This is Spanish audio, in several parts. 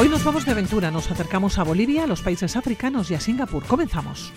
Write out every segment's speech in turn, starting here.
Hoy nos vamos de aventura, nos acercamos a Bolivia, a los países africanos y a Singapur. Comenzamos.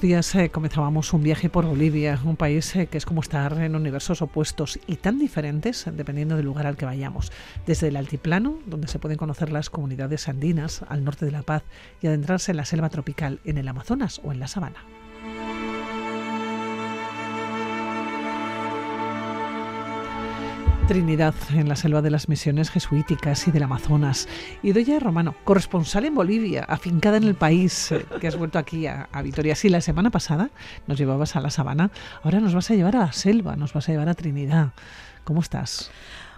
Días eh, comenzábamos un viaje por Bolivia, un país eh, que es como estar en universos opuestos y tan diferentes dependiendo del lugar al que vayamos. Desde el altiplano, donde se pueden conocer las comunidades andinas al norte de La Paz, y adentrarse en la selva tropical, en el Amazonas o en la sabana. Trinidad, en la selva de las misiones jesuíticas y del Amazonas. Y Doña Romano, corresponsal en Bolivia, afincada en el país, eh, que has vuelto aquí a, a, Vitoria. Sí, la semana pasada nos llevabas a la sabana, ahora nos vas a llevar a la selva, nos vas a llevar a Trinidad. ¿Cómo estás?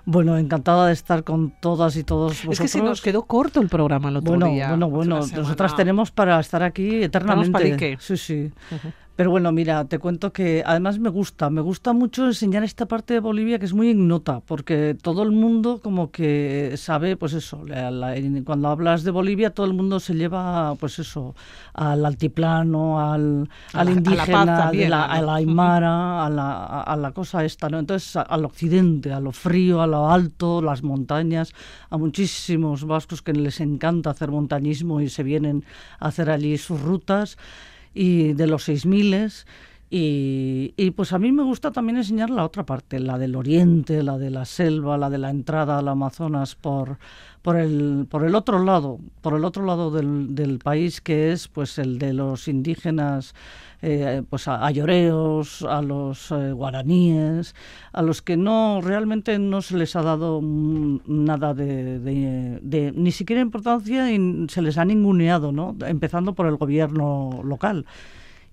Bueno, encantada de estar con todas y todos vosotros. Es que se nos quedó corto el programa el otro bueno, día. Bueno, bueno, nosotras tenemos para estar aquí eternamente. Sí, sí. Uh -huh. Pero bueno, mira, te cuento que además me gusta, me gusta mucho enseñar esta parte de Bolivia que es muy ignota, porque todo el mundo como que sabe, pues eso, la, la, cuando hablas de Bolivia todo el mundo se lleva, pues eso, al altiplano, al, a al la, indígena, a la, también, la, ¿no? a la aymara, a la, a la cosa esta, ¿no? Entonces al occidente, a lo frío, a lo alto, las montañas, a muchísimos vascos que les encanta hacer montañismo y se vienen a hacer allí sus rutas y de los 6000 y, y pues a mí me gusta también enseñar la otra parte, la del oriente, la de la selva, la de la entrada al Amazonas por, por, el, por el otro lado, por el otro lado del, del país que es pues el de los indígenas eh, pues a, a, lloreos, a los eh, guaraníes, a los que no realmente no se les ha dado nada de, de, de, ni siquiera importancia y se les ha ninguneado, ¿no? empezando por el gobierno local.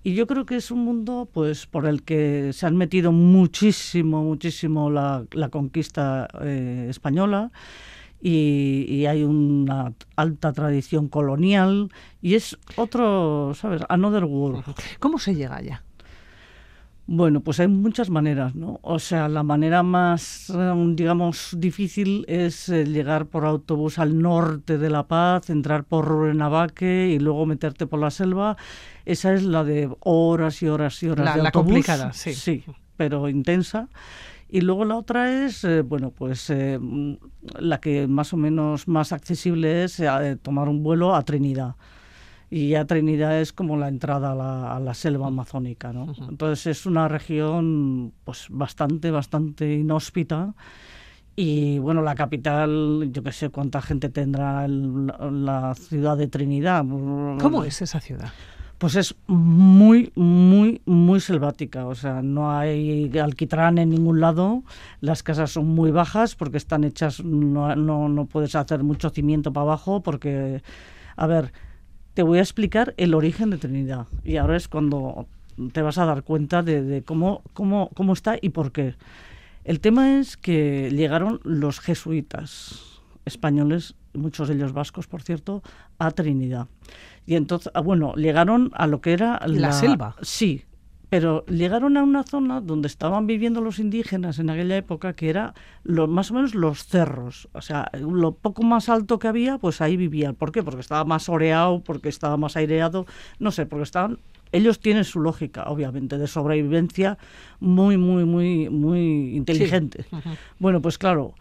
Y yo creo que es un mundo pues por el que se han metido muchísimo, muchísimo la, la conquista eh, española. Y, y, hay una alta tradición colonial y es otro, ¿sabes? Another world. ¿Cómo se llega allá? Bueno, pues hay muchas maneras, ¿no? O sea, la manera más, eh, digamos, difícil es eh, llegar por autobús al norte de La Paz, entrar por Rurenavaque y luego meterte por la selva. Esa es la de horas y horas y horas la, de la autobús. complicada, sí. Sí, pero intensa. Y luego la otra es, eh, bueno, pues eh, la que más o menos más accesible es eh, tomar un vuelo a Trinidad. Y ya Trinidad es como la entrada a la, a la selva amazónica, ¿no? Uh -huh. Entonces es una región pues bastante, bastante inhóspita. Y bueno, la capital, yo qué sé cuánta gente tendrá el, la ciudad de Trinidad. ¿Cómo es esa ciudad? Pues es muy, muy, muy selvática. O sea, no hay alquitrán en ningún lado. Las casas son muy bajas porque están hechas, no, no, no puedes hacer mucho cimiento para abajo porque, a ver, te voy a explicar el origen de Trinidad. Y ahora es cuando te vas a dar cuenta de, cómo, cómo, cómo está y por qué. El tema es que llegaron los jesuitas españoles, muchos de ellos vascos, por cierto, a Trinidad. Y entonces, bueno, llegaron a lo que era la, la selva. Sí, pero llegaron a una zona donde estaban viviendo los indígenas en aquella época, que era lo, más o menos los cerros. O sea, lo poco más alto que había, pues ahí vivían. ¿Por qué? Porque estaba más oreado, porque estaba más aireado, no sé, porque estaban ellos tienen su lógica, obviamente, de sobrevivencia muy, muy, muy, muy inteligente. Sí. Bueno, pues claro,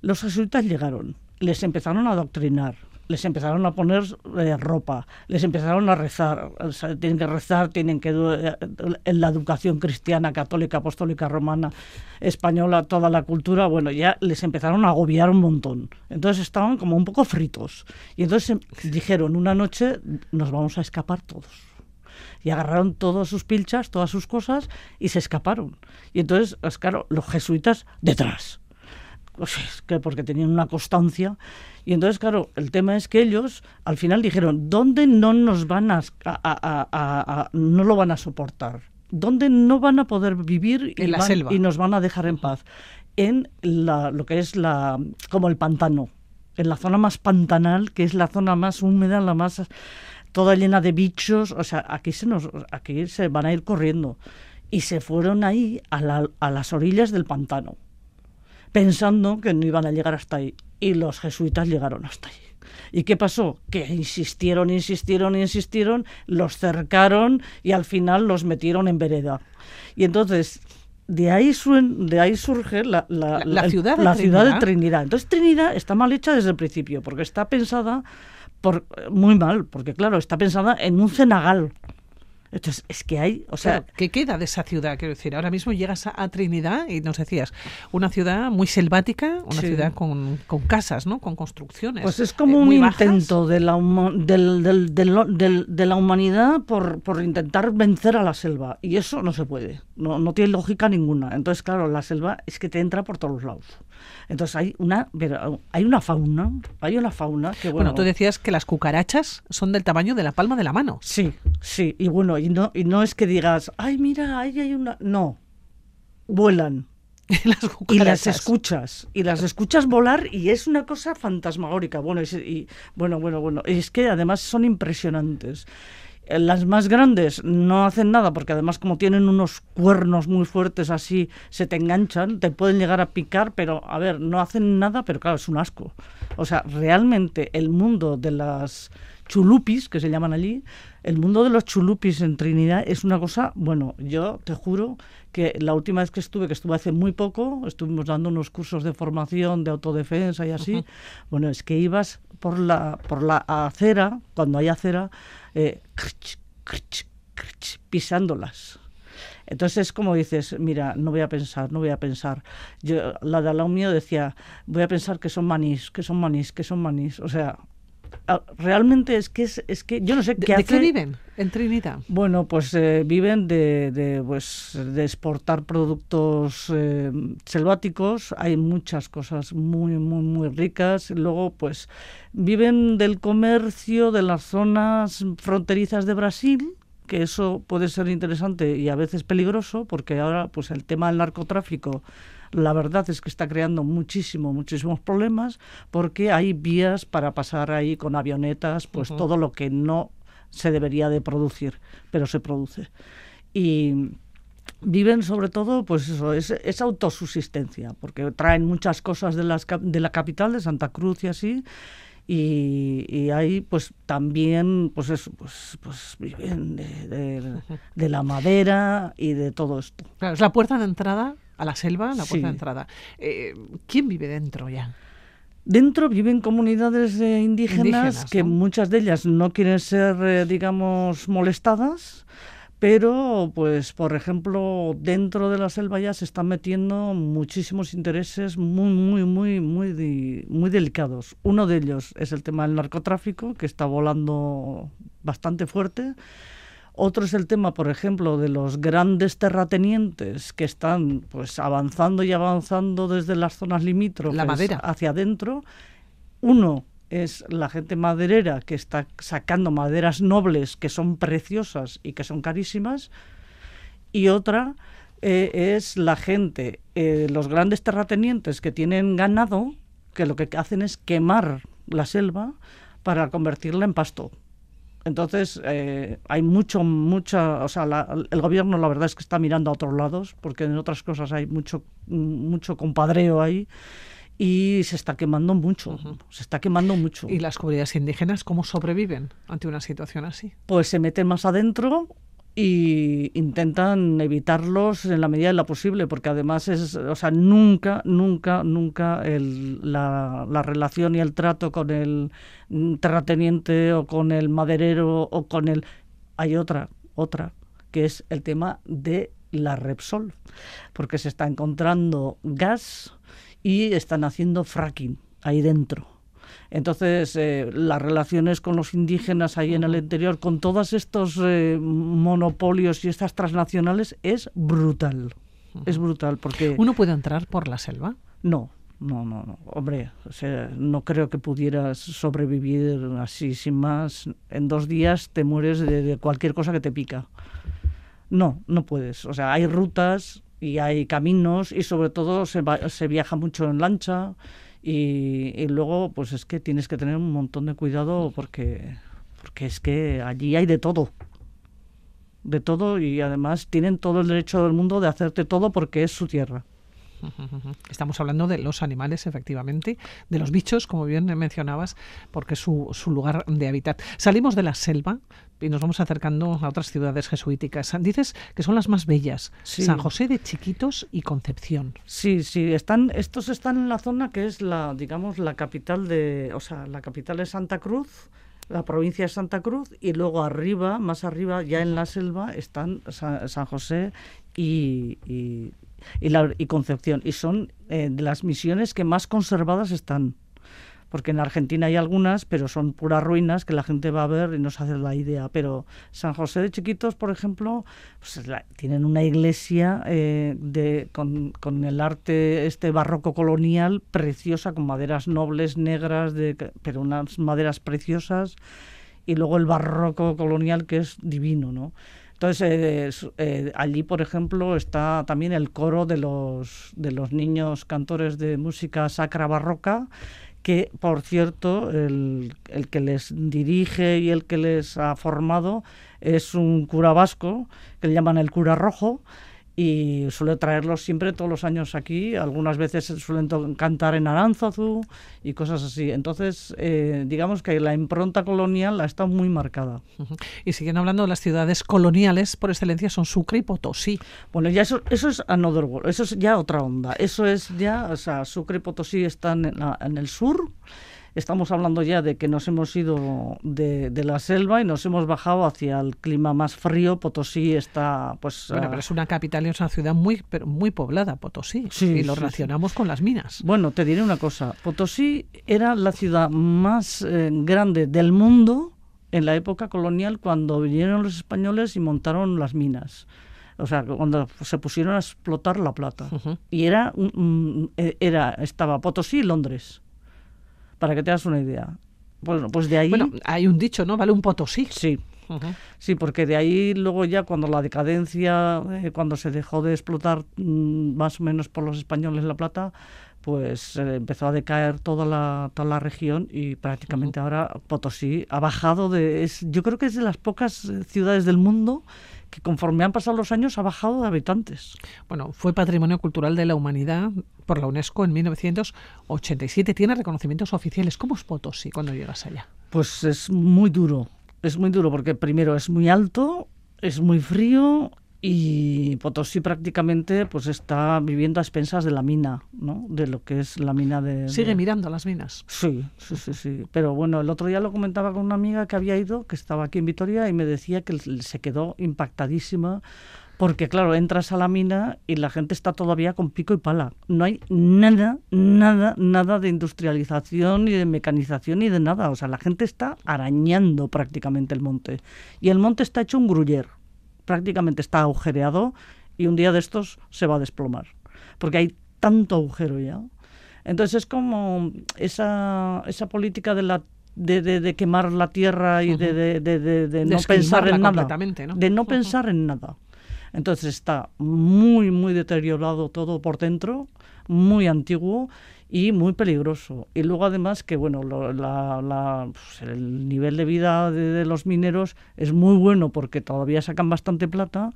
los jesuitas llegaron, les empezaron a adoctrinar, les empezaron a poner eh, ropa, les empezaron a rezar, o sea, tienen que rezar, tienen que eh, en la educación cristiana, católica, apostólica, romana, española, toda la cultura, bueno, ya les empezaron a agobiar un montón. Entonces estaban como un poco fritos. Y entonces dijeron, una noche nos vamos a escapar todos y agarraron todas sus pilchas, todas sus cosas y se escaparon. Y entonces, pues, claro, los jesuitas detrás. Pues es que porque tenían una constancia. Y entonces, claro, el tema es que ellos al final dijeron, ¿dónde no nos van a, a, a, a no lo van a soportar? ¿Dónde no van a poder vivir y, En la van- selva. y nos van a dejar en paz? En la, lo que es la como el pantano, en la zona más pantanal, que es la zona más húmeda, la más toda llena de bichos, o sea, aquí se nos aquí se van a ir corriendo y se fueron ahí a, la- a las orillas del pantano, pensando que no iban a llegar hasta ahí y los jesuitas llegaron hasta ahí. ¿Y qué pasó? Que insistieron, insistieron, insistieron, los cercaron y al final los metieron en vereda. Y entonces, de ahí, suen- de ahí surge la, la- La- la ciudad de la ciudad de Trinidad. Trinidad. Entonces, Trinidad está mal hecha desde el principio, porque está pensada por, muy mal, porque claro, está pensada en un cenagal. Entonces, es que hay, o sea, Claro, ¿Qué queda de esa ciudad? Quiero decir, ahora mismo llegas a, a Trinidad y nos decías, una ciudad muy selvática, una Sí. ciudad con, con casas, ¿no? Con construcciones. Pues es como eh, un intento de la, del- del- del- de la humanidad por, por intentar vencer a la selva. Y eso no se puede. No, no tiene lógica ninguna. Entonces, claro, la selva es que te entra por todos lados. Entonces hay una, pero hay una fauna, hay una fauna que Bueno, bueno, tú decías que las cucarachas son del tamaño de la palma de la mano. Sí, sí, y bueno, y no, y no es que digas, ay, mira, ahí hay una. No, vuelan. las Y las escuchas, y las escuchas volar y es una cosa fantasmagórica. Bueno, es- y, bueno, bueno, bueno, es que además son impresionantes. Las más grandes no hacen nada porque además como tienen unos cuernos muy fuertes así, se te enganchan, te pueden llegar a picar, pero a ver, no hacen nada, pero claro, es un asco. O sea, realmente el mundo de las chulupis, que se llaman allí, el mundo de los chulupis en Trinidad es una cosa, bueno, yo te juro que la última vez que estuve, que estuve hace muy poco, estuvimos dando unos cursos de formación, de autodefensa y así, bueno, es que ibas por la, por la acera, cuando hay acera, eh, pisándolas. Entonces, como dices, mira, no voy a pensar, no voy a pensar. Yo, la de al lado mío decía, voy a pensar que son manís, que son manís, que son manís. O sea, realmente es que es, es que yo no sé ¿De, qué de hace. qué viven en Trinidad? Bueno, pues eh, viven de, de, pues, de exportar productos eh, selváticos. Hay muchas cosas muy, muy, muy ricas. Luego, pues, viven del comercio de las zonas fronterizas de Brasil, que eso puede ser interesante y a veces peligroso, porque ahora, pues, el tema del narcotráfico la verdad es que está creando muchísimo, muchísimos problemas porque hay vías para pasar ahí con avionetas, pues todo lo que no se debería de producir, pero se produce. Y viven sobre todo, pues eso, es, es autosubsistencia, porque traen muchas cosas de, las, de la capital, de Santa Cruz y así, y, y ahí pues también pues eso, pues, pues viven de, de- de la madera y de todo esto. Claro, es la puerta de entrada a la selva, la puerta Sí. de entrada. Eh, ¿Quién vive dentro ya? Dentro viven comunidades eh, indígenas, Indígenas, que ¿no? muchas de ellas no quieren ser, eh, digamos, molestadas, pero, pues, por ejemplo, dentro de la selva ya se están metiendo muchísimos intereses muy, muy, muy, muy, muy delicados. Uno de ellos es el tema del narcotráfico, que está volando bastante fuerte. Otro es el tema, por ejemplo, de los grandes terratenientes que están pues avanzando y avanzando desde las zonas limítrofes La madera. hacia adentro. Uno es la gente maderera que está sacando maderas nobles que son preciosas y que son carísimas. Y otra eh, es la gente, eh, los grandes terratenientes que tienen ganado, que lo que hacen es quemar la selva para convertirla en pasto. Entonces, eh, hay mucho, mucha, o sea, la- el gobierno la verdad es que está mirando a otros lados, porque en otras cosas hay mucho, mucho compadreo ahí y se está quemando mucho, se está quemando mucho. ¿Y las comunidades indígenas cómo sobreviven ante una situación así? Pues se meten más adentro y intentan evitarlos en la medida de lo posible, porque además es, o sea, nunca, nunca, nunca el, la, la relación y el trato con el terrateniente o con el maderero o con el... Hay otra, otra, que es el tema de la Repsol, porque se está encontrando gas y están haciendo fracking ahí dentro. Entonces, eh, las relaciones con los indígenas ahí en el interior, con todos estos eh, monopolios y estas transnacionales, es brutal. Es brutal, porque... ¿Uno puede entrar por la selva? No, no, no, no. Hombre, o sea, no creo que pudieras sobrevivir así sin más. En dos días te mueres de, de cualquier cosa que te pica. No, no puedes. O sea, hay rutas y hay caminos y sobre todo se, se viaja mucho en lancha y, luego pues es que tienes que tener un montón de cuidado porque, porque es que allí hay de todo. De todo y además tienen todo el derecho del mundo de hacerte todo porque es su tierra. Estamos hablando de los animales, efectivamente, de los bichos, como bien mencionabas, porque es su, su lugar de hábitat. Salimos de la selva y nos vamos acercando a otras ciudades jesuíticas. Dices que son las más bellas, Sí. San José de Chiquitos y Concepción. Sí, sí, están, estos están en la zona que es la, digamos, la capital de, o sea, la capital es Santa Cruz, la provincia de Santa Cruz, y luego arriba, más arriba, ya en la selva, están Sa- San José y, y, y la- y Concepción. Y son eh, las misiones que más conservadas están. Porque en Argentina hay algunas, pero son puras ruinas que la gente va a ver y no se hace la idea. Pero San José de Chiquitos, por ejemplo, pues tienen una iglesia eh, de, con, con el arte este barroco colonial preciosa, con maderas nobles, negras, de, pero unas maderas preciosas. Y luego el barroco colonial que es divino, ¿no? Entonces, eh, eh, allí, por ejemplo, está también el coro de los, de los niños cantores de música sacra barroca, que, por cierto, el, el que les dirige y el que les ha formado es un cura vasco, que le llaman el cura rojo, y suele traerlos siempre todos los años aquí. Algunas veces suelen cantar en Aránzazu y cosas así. Entonces, eh, digamos que la impronta colonial está muy marcada. Ujú. Y siguen hablando de las ciudades coloniales por excelencia, son Sucre y Potosí. Bueno, ya eso, eso es another world, eso es ya otra onda. Eso es ya, o sea, Sucre y Potosí están en, la- en el sur. Estamos hablando ya de que nos hemos ido de, de la selva y nos hemos bajado hacia el clima más frío. Potosí está, pues. Bueno, ah, pero es una capital y es una ciudad muy, pero muy poblada, Potosí. Sí, y lo sí, relacionamos con las minas. Bueno, te diré una cosa. Potosí era la ciudad más eh, grande del mundo en la época colonial cuando vinieron los españoles y montaron las minas. O sea, cuando se pusieron a explotar la plata. Ujú. Y era, eh, era estaba Potosí y Londres. Para que te hagas una idea. Bueno, pues de ahí... Bueno, hay un dicho, ¿no? Vale un Potosí. sí. Sí, porque de ahí luego ya cuando la decadencia, eh, cuando se dejó de explotar mm, más o menos por los españoles la plata, pues eh, empezó a decaer toda la, toda la región y prácticamente ahora Potosí ha bajado de... Es, yo creo que es de las pocas eh, ciudades del mundo que conforme han pasado los años ha bajado de habitantes. Bueno, fue Patrimonio Cultural de la Humanidad por la UNESCO en 1987. Tiene reconocimientos oficiales. ¿Cómo es Potosí cuando llegas allá? Pues es muy duro, es muy duro porque primero es muy alto, es muy frío y Potosí prácticamente pues está viviendo a expensas de la mina, ¿no? De lo que es la mina de... Sigue de- mirando las minas. Sí, sí, sí, sí. Pero bueno, el otro día lo comentaba con una amiga que había ido, que estaba aquí en Vitoria, y me decía que se quedó impactadísima porque, claro, entras a la mina y la gente está todavía con pico y pala. No hay nada, nada, nada de industrialización, ni de mecanización, ni de nada. O sea, la gente está arañando prácticamente el monte. Y el monte está hecho un gruyer. Prácticamente está agujereado y un día de estos se va a desplomar. Porque hay tanto agujero ya. Entonces es como esa, esa política de la de, de- de quemar la tierra y de, de- no pensar en nada. De no pensar en nada. Entonces está muy, muy deteriorado todo por dentro, muy antiguo y muy peligroso. Y luego además que, bueno, lo- la- la- pues, el nivel de vida de, de los mineros es muy bueno porque todavía sacan bastante plata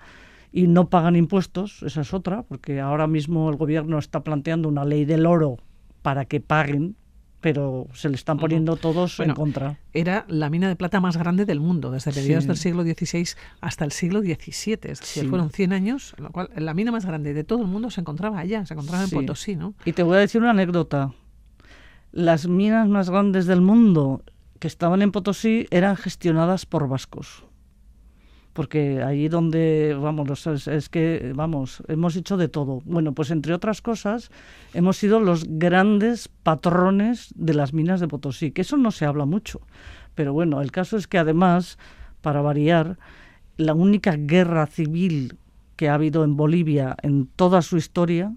y no pagan impuestos, esa es otra, porque ahora mismo el gobierno está planteando una ley del oro para que paguen, pero se le están poniendo todos Bueno, en contra. Era la mina de plata más grande del mundo, desde mediados Sí. del siglo XVI hasta el siglo XVII. Es decir, Sí. fueron 100 años, en lo cual la mina más grande de todo el mundo se encontraba allá, se encontraba Sí. en Potosí, ¿no? Y te voy a decir una anécdota. Las minas más grandes del mundo que estaban en Potosí eran gestionadas por vascos. Porque allí donde, vamos, es, es que, vamos, hemos hecho de todo. Bueno, pues entre otras cosas, hemos sido los grandes patrones de las minas de Potosí, que eso no se habla mucho. Pero bueno, el caso es que además, para variar, la única guerra civil que ha habido en Bolivia en toda su historia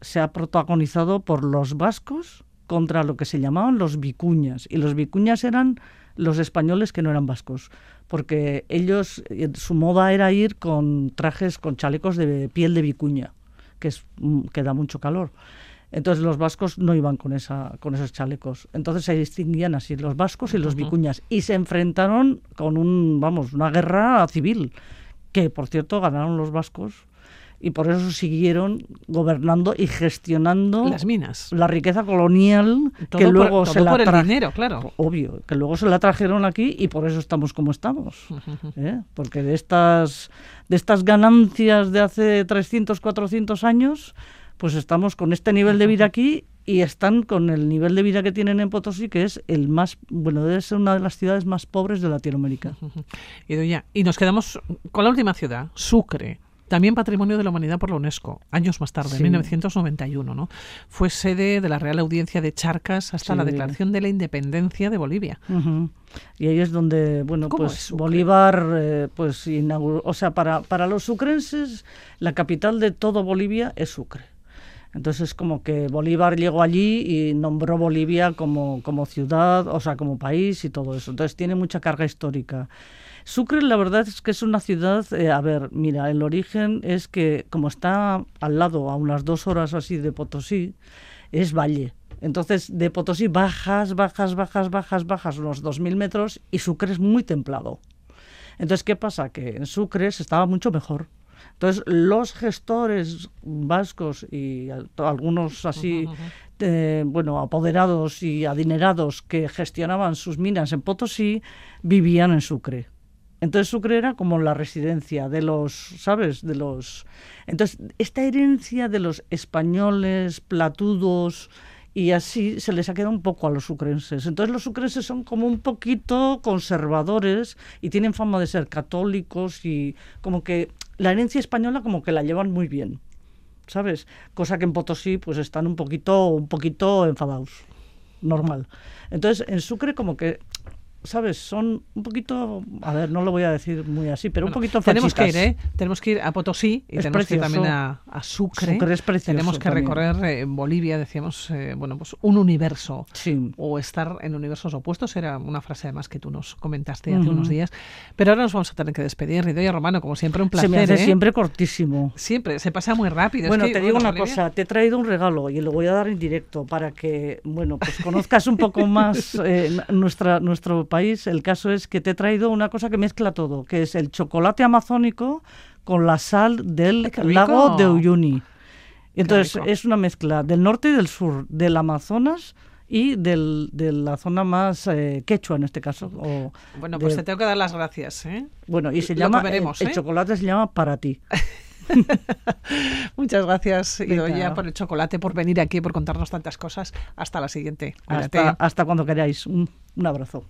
se ha protagonizado por los vascos contra lo que se llamaban los vicuñas. Y los vicuñas eran los españoles que no eran vascos, porque ellos, eh, su moda era ir con trajes, con chalecos de piel de vicuña, que, es, mm, que da mucho calor. Entonces los vascos no iban con, esa, con esos chalecos. Entonces se distinguían así los vascos y los vicuñas. Y se enfrentaron con un, vamos, una guerra civil, que por cierto ganaron los vascos y por eso siguieron gobernando y gestionando las minas, la riqueza colonial que luego se la por el dinero, claro, obvio, que luego se la trajeron aquí y por eso estamos como estamos, ¿eh? porque de estas de estas ganancias de hace 300, 400 años, pues estamos con este nivel de vida aquí y están con el nivel de vida que tienen en Potosí, que es el más, bueno, debe ser una de las ciudades más pobres de Latinoamérica. Y, y nos quedamos con la última ciudad, Sucre también Patrimonio de la Humanidad por la UNESCO, años más tarde, en 1991. ¿no? Fue sede de la Real Audiencia de Charcas hasta la declaración de la independencia de Bolivia. Y ahí es donde, bueno, pues Bolívar, eh, pues inauguró, o sea, para, para los sucrenses, la capital de todo Bolivia es Sucre. Entonces, como que Bolívar llegó allí y nombró Bolivia como, como ciudad, o sea, como país y todo eso. Entonces, tiene mucha carga histórica. Sucre, la verdad es que es una ciudad, eh, a ver, mira, el origen es que como está al lado, a unas dos horas así de Potosí, es valle. Entonces, de Potosí bajas, bajas, bajas, bajas, bajas unos 2.000 metros y Sucre es muy templado. Entonces, ¿qué pasa? Que en Sucre se estaba mucho mejor. Entonces, los gestores vascos y algunos así, eh, bueno, apoderados y adinerados que gestionaban sus minas en Potosí, vivían en Sucre. Entonces Sucre era como la residencia de los, ¿sabes? De los. Entonces, esta herencia de los españoles, platudos y así se les ha quedado un poco a los sucrenses. Entonces los sucrenses son como un poquito conservadores y tienen fama de ser católicos y como que la herencia española como que la llevan muy bien, ¿sabes? Cosa que en Potosí pues están un poquito un poquito enfadados. Normal. Entonces, en Sucre como que ¿sabes? Son un poquito, a ver, no lo voy a decir muy así, pero un poquito Tenemos que ir, ¿eh? Tenemos que ir a Potosí y tenemos que ir también a, Sucre. tenemos que recorrer eh, Bolivia, decíamos, eh, bueno, pues un universo. O estar en universos opuestos, era una frase además que tú nos comentaste hace unos días. Pero ahora nos vamos a tener que despedir. Ridoya Romano, como siempre, un placer. Se me hace siempre cortísimo. Siempre, se pasa muy rápido. Bueno, te digo una cosa, te he traído un regalo y lo voy a dar en directo para que, bueno, pues conozcas un poco más nuestra, nuestro país, el caso es que te he traído una cosa que mezcla todo, que es el chocolate amazónico con la sal del lago de Uyuni. Entonces es una mezcla del norte y del sur, del Amazonas y del, de la zona más eh, quechua en este caso. bueno, pues te tengo que dar las gracias. ¿eh? Bueno, y se llama, el, ¿eh? chocolate se llama para ti. Muchas gracias, Idoya, por el chocolate, por venir aquí, por contarnos tantas cosas. Hasta la siguiente. Hasta, hasta, cuando queráis. Un abrazo.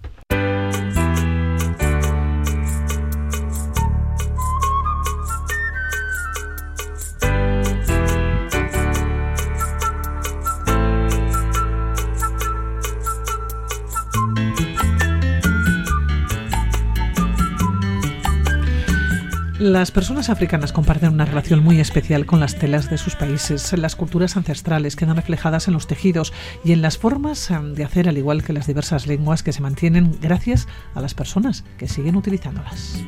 Las personas africanas comparten una relación muy especial con las telas de sus países. Las culturas ancestrales quedan reflejadas en los tejidos y en las formas em, de hacer, al igual que las diversas lenguas que se mantienen gracias a las personas que siguen utilizándolas.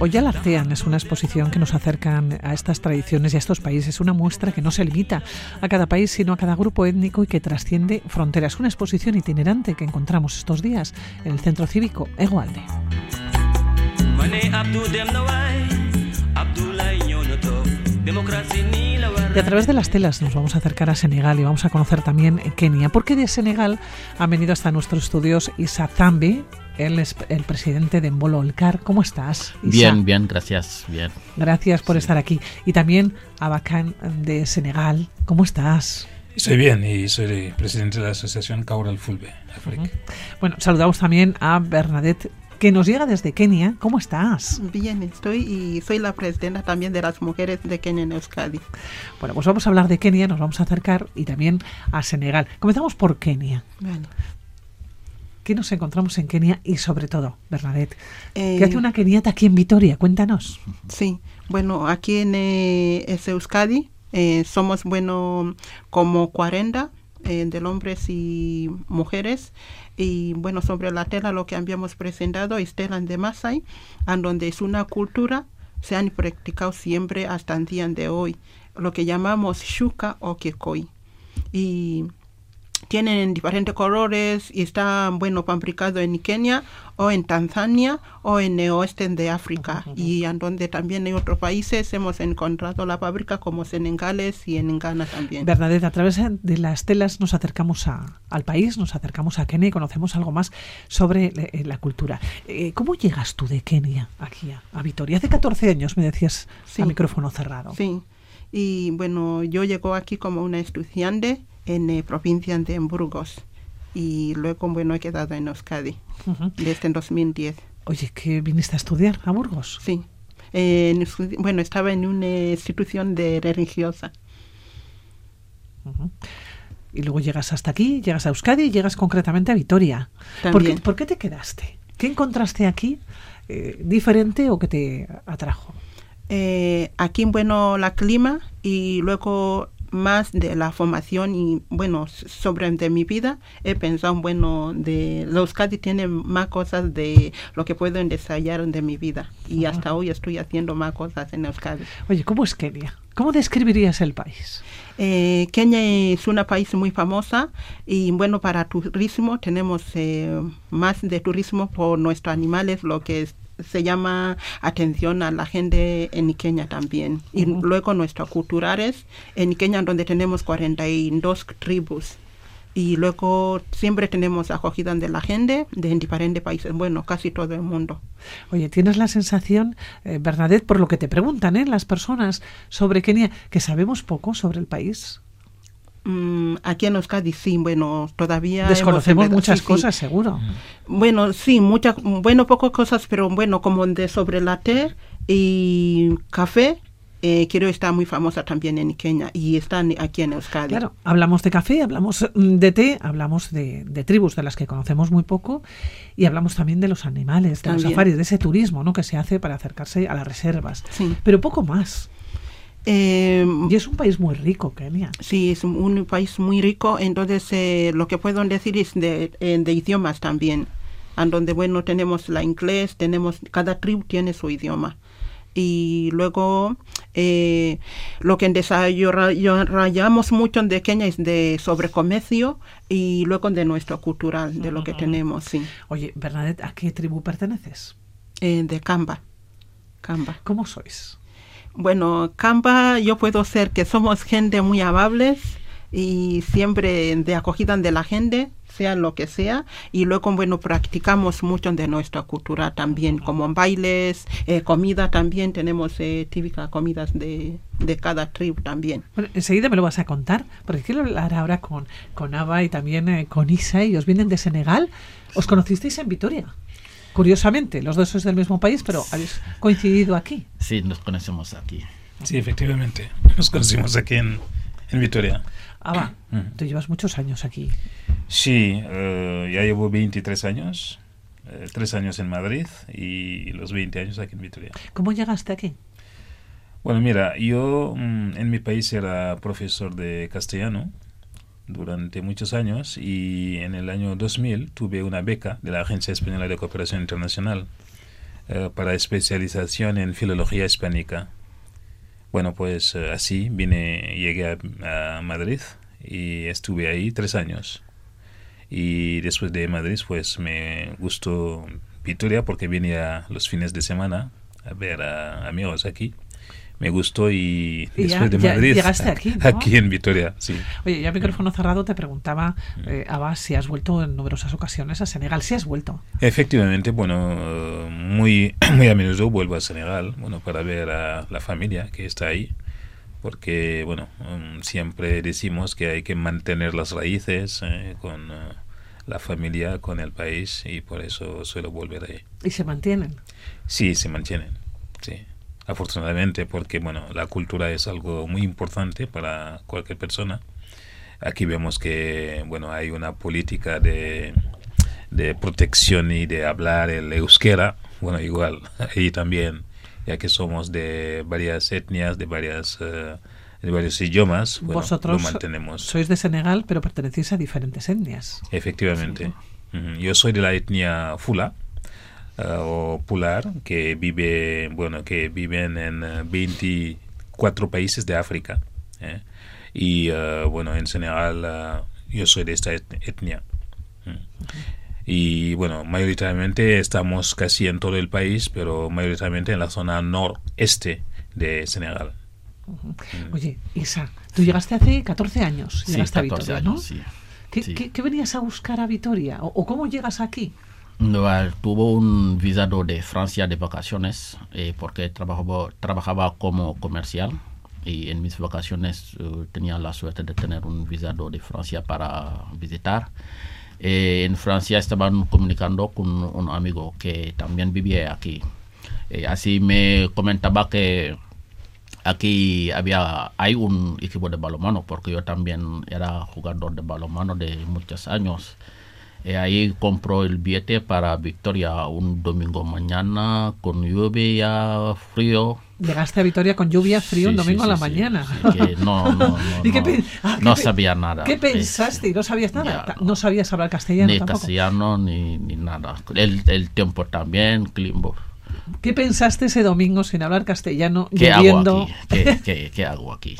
Artean es una exposición que nos acerca a estas tradiciones y a estos países, una muestra que no se limita a cada país, sino a cada grupo étnico y que trasciende fronteras. Una exposición itinerante que encontramos estos días en el Centro Cívico Egualde. Y a través de las telas nos vamos a acercar a Senegal y vamos a conocer también Kenia, porque de Senegal han venido hasta nuestros estudios Isa Zambi, él es el presidente de Mbolo Olcar. ¿Cómo estás? Bien, bien, gracias. Bien. Gracias por estar aquí. Y también Abacan de Senegal. ¿Cómo estás? Soy bien y soy presidente de la asociación Caural Fulbe, Bueno, saludamos también a Bernadette que nos llega desde Kenia. ¿Cómo estás? Bien, estoy y soy la presidenta también de las mujeres de Kenia en Euskadi. Bueno, pues vamos a hablar de Kenia, nos vamos a acercar y también a Senegal. Comenzamos por Kenia. Bueno. ¿Qué nos encontramos en Kenia y sobre todo, Bernadette? ¿Qué hace eh, una keniata aquí en Vitoria? Cuéntanos. Sí, bueno, aquí en eh, Euskadi, Eh, somos, bueno, como 40 eh, de hombres y mujeres. Y bueno, sobre la tela lo que habíamos presentado es tela de Masai, en donde es una cultura se han practicado siempre hasta el día de hoy, lo que llamamos shuka o kekoi. Y tienen diferentes colores y está bueno fabricado en Kenia o en Tanzania o en el oeste de África y en donde también en otros países hemos encontrado la fábrica como Senegales y en Ghana también. Bernadette, a través de las telas nos acercamos a, al país, nos acercamos a Kenia y conocemos algo más sobre eh, la cultura. Eh, ¿Cómo llegas tú de Kenia aquí a, Vitoria? Hace 14 años me decías a micrófono cerrado. Sí, y bueno, yo llego aquí como una estudiante en la eh, provincia de Burgos y luego bueno he quedado en Euskadi desde el 2010. Oye, ¿qué viniste a estudiar a Burgos? Sí, bueno, estaba en una institución de religiosa. Y luego llegas hasta aquí, llegas a Euskadi y llegas concretamente a Vitoria. ¿Por qué, ¿Por qué, te quedaste? ¿Qué encontraste aquí eh, diferente o que te atrajo? Eh, aquí, bueno, la clima y luego más de la formación y bueno sobre de mi vida he pensado bueno de los tienen más cosas de lo que puedo ensayar de mi vida y hasta hoy estoy haciendo más cosas en Euskadi. Oye, ¿cómo es Kenia? ¿Cómo describirías el país? Eh, Kenia es un país muy famosa y bueno para turismo tenemos eh, más de turismo por nuestros animales lo que es se llama atención a la gente en Kenia también. Y luego nuestros culturales en Kenia donde tenemos 42 tribus. Y luego siempre tenemos acogida de la gente de diferentes países, bueno, casi todo el mundo. Oye, ¿tienes la sensación, eh, Bernadette, por lo que te preguntan ¿eh? las personas sobre Kenia, que sabemos poco sobre el país? Mm, aquí en Euskadi sí, bueno, todavía... Desconocemos muchas cosas, seguro. Bueno, sí, muchas, bueno, pocas cosas, pero bueno, como de sobre la té y café, eh, quiero estar muy famosa también en Kenia y están aquí en Euskadi. Claro, hablamos de café, hablamos mm, de té, hablamos de, tribus de las que conocemos muy poco y hablamos también de los animales, de los safaris, de ese turismo ¿no? que se hace para acercarse a las reservas. Pero poco más. Eh, y es un país muy rico, Kenia. Sí, es un, país muy rico. Entonces, eh, lo que puedo decir es de, eh, de idiomas también. En donde, bueno, tenemos la inglés, tenemos, cada tribu tiene su idioma. Y luego, lo que desarrollamos mucho de Kenia es de sobre comercio y luego de nuestro cultural, de lo que tenemos, sí. Oye, Bernadette, ¿a qué tribu perteneces? de Camba. Camba. ¿Cómo sois? Bueno, Campa, yo puedo ser que somos gente muy amables y siempre de acogida de la gente, sea lo que sea, y luego, bueno, practicamos mucho de nuestra cultura también, como bailes, eh, comida también, tenemos eh, típicas comidas de, de, cada tribu también. Bueno, enseguida me lo vas a contar, porque quiero hablar ahora con, con Ava y también eh, con Isa, ellos vienen de Senegal. ¿Os conocisteis en Vitoria? Curiosamente, los dos sois del mismo país, pero habéis coincidido aquí. Sí, nos conocemos aquí. Sí, efectivamente. Nos conocimos aquí en, en Vitoria. Ah, va. Tú llevas muchos años aquí. Sí, eh, ya llevo 23 años. Eh, tres años en Madrid y los 20 años aquí en Vitoria. ¿Cómo llegaste aquí? Bueno, mira, yo mm, en mi país era profesor de castellano durante muchos años y en el año 2000 tuve una beca de la Agencia Española de Cooperación Internacional eh, para especialización en filología hispánica. Bueno, pues eh, así vine, llegué a, Madrid y estuve ahí tres años. Y después de Madrid, pues me gustó Vitoria porque venía los fines de semana a ver a amigos aquí me gustó y, después de Madrid llegaste aquí, aquí en Vitoria sí. Oye ya micrófono cerrado te preguntaba mm. eh, Abba si has vuelto en numerosas ocasiones a Senegal. Si has vuelto. Efectivamente bueno muy muy a menudo vuelvo a Senegal bueno para ver a la familia que está ahí porque bueno um, siempre decimos que hay que mantener las raíces eh, con uh, la familia con el país y por eso suelo volver ahí. Y se mantienen sí se mantienen sí afortunadamente, porque bueno, la cultura es algo muy importante para cualquier persona. Aquí vemos que bueno, hay una política de, de protección y de hablar el euskera, bueno, igual, ahí también, ya que somos de varias etnias, de varias eh, de varios idiomas, bueno, Vosotros lo mantenemos. sois de Senegal, pero pertenecéis a diferentes etnias. Efectivamente. Yo soy de la etnia Fula o Pular, que vive, bueno, que viven en eh, 24 países de África. ¿eh? Y eh, bueno, en Senegal eh, yo soy de esta et- etnia. Mm. Y bueno, mayoritariamente estamos casi en todo el país, pero mayoritariamente en la zona noreste de Senegal. Oye, Isa, tú llegaste hace 14 años, Sí, llegaste a 14 Vitoria, ¿no? sí. ¿Qué, Sí. qué- qué venías a buscar a Vitoria? ¿O, o cómo llegas aquí? Tuvo un visado de Francia de vacaciones eh, porque trabajaba, trabajaba como comercial y en mis vacaciones eh, tenía la suerte de tener un visado de Francia para visitar. Eh, en Francia estaban comunicando con un amigo que también vivía aquí. Así me comentaba que aquí había hay un equipo de balonmano porque yo también era jugador de balonmano de muchos años. Y ahí compró el billete para Victoria un domingo mañana con lluvia, frío. Llegaste a Vitoria con lluvia, frío, un Sí, sí, domingo a sí, la sí, mañana. sí, que no, no, no, ¿Y qué ah, qué no pe- sabía nada. ¿Qué Eh, pensaste? ¿Y no sabías nada? Ya, no sabías hablar castellano ni tampoco. castellano ni, ni nada. El, el tiempo también, clima. ¿Qué pensaste ese domingo sin hablar castellano, ¿Qué hago lloviendo? aquí? ¿Qué, qué, qué hago aquí?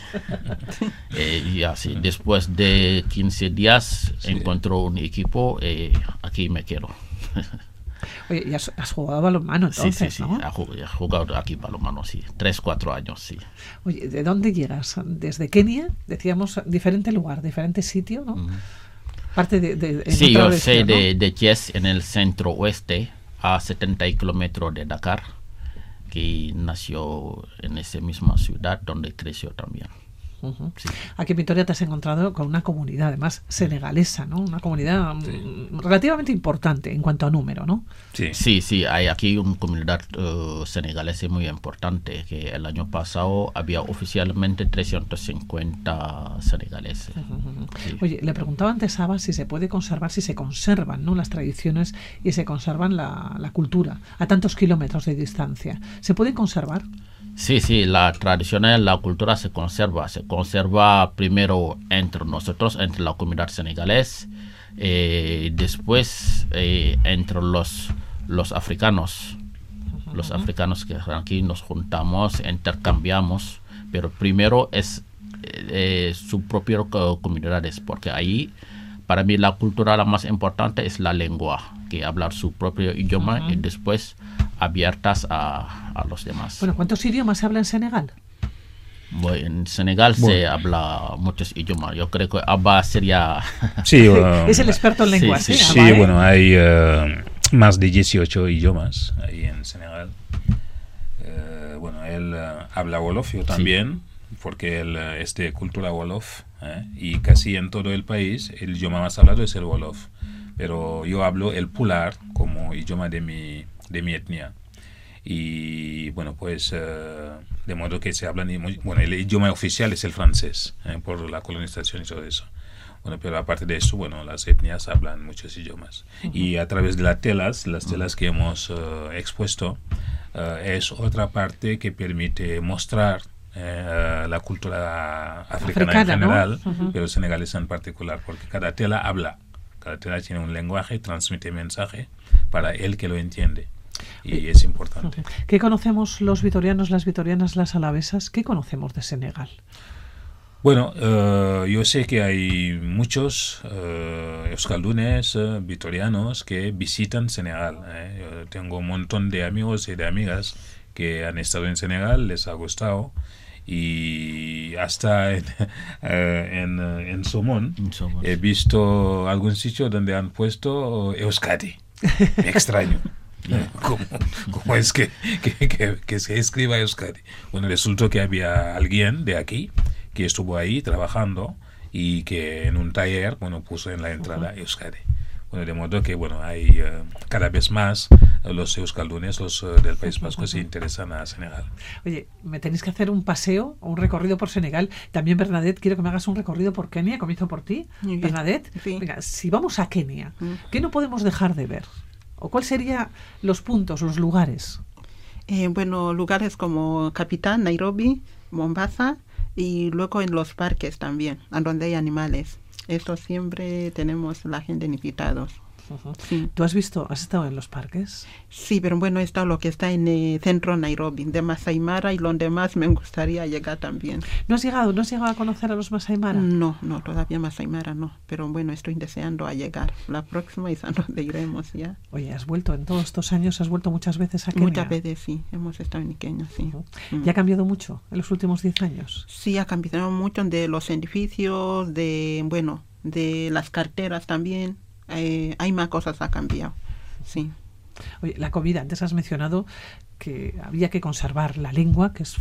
Eh, y así, después de 15 días encuentro un equipo, eh, aquí me quiero. Oye, y has, has jugado balonmano Sí, entonces, sí, sí, ¿no? he jug- he jugado aquí balonmano, sí, 3, 4 años, sí. Oye, ¿de dónde llegas? ¿Desde Kenia? Decíamos, diferente lugar, diferente sitio, ¿no? Parte de, de- Sí, yo soy ¿no? de, de Thiès, en el centro oeste, a 70 kilómetros de Dakar, que nació en esa misma ciudad donde creció también. Ujú. Sí. Aquí en Vitoria te has encontrado con una comunidad, además, senegalesa, ¿no? Una comunidad mm, relativamente importante en cuanto a número, ¿no? Sí. Sí, sí, hay aquí una comunidad eh, senegalesa muy importante, que el año pasado había oficialmente 350 senegaleses. Sí. Oye, le preguntaba antes a Aba si se puede conservar, si se conservan ¿no? las tradiciones y se conservan la, la cultura a tantos kilómetros de distancia. ¿Se puede conservar? Sí, sí, la tradición y la cultura se conserva. Se conserva primero entre nosotros, entre la comunidad senegalés, eh, después eh, entre los, los africanos. Los africanos que aquí nos juntamos, intercambiamos, pero primero es eh, su propia co- comunidades, porque ahí para mí la cultura la más importante es la lengua, que hablar su propio idioma y después abiertas a, a los demás. Bueno, ¿cuántos idiomas se habla en Senegal? Bueno, en Senegal se habla muchos idiomas. Yo creo que Abba sería... Sí, um, es el experto en sí, lenguas. sí, ¿eh, Sí, Aba, eh? bueno, hay eh, más de 18 idiomas ahí en Senegal. Eh, bueno, él eh, habla Wolof, yo también, porque él es de cultura Wolof. ¿eh? Y casi en todo el país el idioma más hablado es el Wolof. Pero yo hablo el Pular como idioma de mi, de mi etnia. Y bueno, pues eh, de modo que se hablan, bueno, el idioma oficial es el francés, ¿eh? por la colonización y todo eso. Bueno, pero aparte de eso, bueno, las etnias hablan muchos idiomas. Y a través de las telas, las telas que hemos eh, expuesto, es otra parte que permite mostrar eh, la cultura africana, Africana, en ¿no? general, pero senegalesa en particular, porque cada tela habla, cada tela tiene un lenguaje, transmite mensaje para el que lo entiende. Y es importante. ¿Qué conocemos los vitorianos, las vitorianas, las alavesas? ¿Qué conocemos de Senegal? Bueno, eh, yo sé que hay muchos eh, euskaldunes, eh, vitorianos que visitan Senegal. eh. Yo tengo un montón de amigos y de amigas que han estado en Senegal, les ha gustado. Y hasta en, eh, en, eh, en Somón En Somón. he visto algún sitio donde han puesto Euskadi. Me extraño. ¿Cómo, cómo es que, que, que- que se escriba Euskadi? Bueno, resultó que había alguien de aquí que estuvo ahí trabajando y que en un taller, bueno, puso en la entrada Euskadi. Bueno, de modo que, bueno, hay eh, cada vez más los euskaldunes, los eh, del País Vasco, se interesan a Senegal. Oye, me tenéis que hacer un paseo o un recorrido por Senegal. También, Bernadette, quiero que me hagas un recorrido por Kenia. Comienzo por ti. Bernadette, Sí. venga, si vamos a Kenia. ¿qué no podemos dejar de ver? ¿O cuáles serían los puntos, los lugares? Eh, bueno, lugares como Capitán, Nairobi, Mombasa, y luego en los parques también, a donde hay animales. Eso siempre tenemos la gente invitados. ¿Tú has visto, has estado en los parques? Sí, pero bueno, está lo que está en el centro Nairobi, de Masai Mara y los demás me gustaría llegar también. ¿No has llegado, no has llegado a conocer a los Masai Mara? No, no, todavía Masai Mara no, pero bueno, estoy deseando a llegar. La próxima es a donde iremos ya. Oye, has vuelto en todos estos años, has vuelto muchas veces a Kenia. Muchas veces sí, hemos estado en Kenia, sí. ¿Y ha cambiado mucho en los últimos 10 años? Sí, ha cambiado mucho de los edificios, de, bueno, de las carteras también eh, hay más cosas ha cambiado. Sí. Oye, la comida, antes has mencionado que había que conservar la lengua, que es,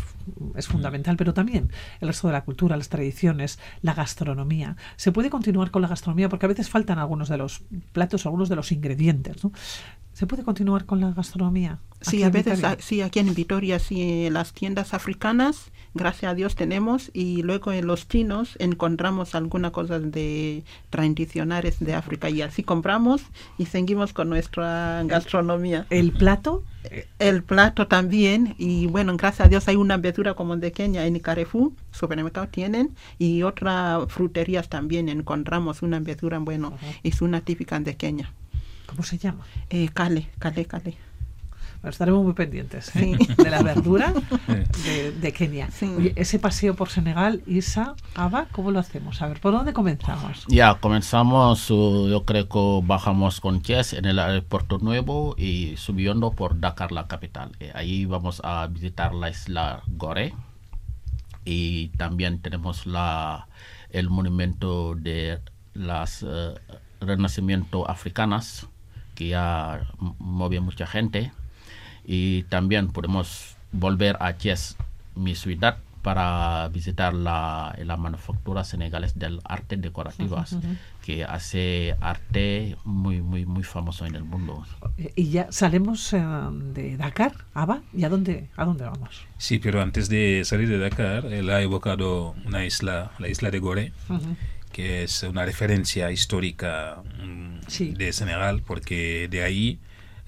es, fundamental, pero también el resto de la cultura, las tradiciones, la gastronomía. Se puede continuar con la gastronomía porque a veces faltan algunos de los platos, algunos de los ingredientes. ¿no? ¿Se puede continuar con la gastronomía? Sí, a veces, sí, aquí en Vitoria, sí, en las tiendas africanas, gracias a Dios tenemos, y luego en los chinos encontramos algunas cosas de tradicionales de África, y así compramos y seguimos con nuestra gastronomía. ¿El plato? El plato también, y bueno, gracias a Dios hay una verdura como de Kenia en Carrefour, supermercado tienen, y otras fruterías también encontramos una verdura, bueno, es una típica de Kenia. ¿Cómo se llama? Eh, cale, cale, cale. Bueno, estaremos muy pendientes ¿eh? de la verdura de, de Kenia. Oye, ese paseo por Senegal, Isa, Aba, ¿cómo lo hacemos? A ver, ¿por dónde comenzamos? Ya, comenzamos, uh, yo creo que bajamos con Chess en el aeropuerto nuevo y subiendo por Dakar, la capital. Eh, ahí vamos a visitar la isla Gore y también tenemos la, el monumento de las uh, renacimiento africanas que ya mueve mucha gente y también podemos volver a Chies, mi ciudad, para visitar la, la manufactura senegales del arte decorativas, uh -huh. que hace arte muy, muy, muy famoso en el mundo. Y ya salimos uh, de Dakar, Aba, ¿y a dónde, a dónde vamos? Sí, pero antes de salir de Dakar, él ha evocado una isla, la isla de Gore, uh -huh. que es una referencia histórica um, sí. de Senegal, porque de ahí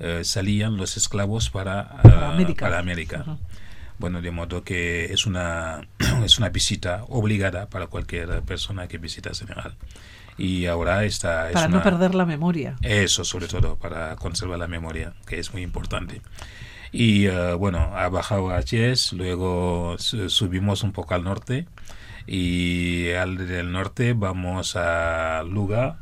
uh, salían los esclavos para, para América. Para América. -huh. Bueno, de modo que es una, es una visita obligada para cualquier persona que visita Senegal. Y ahora está... Para es no una, perder la memoria. Eso, sobre todo, para conservar la memoria, que es muy importante. Y uh, bueno, ha bajado a Chies, luego subimos un poco al norte y al del norte vamos a Luga,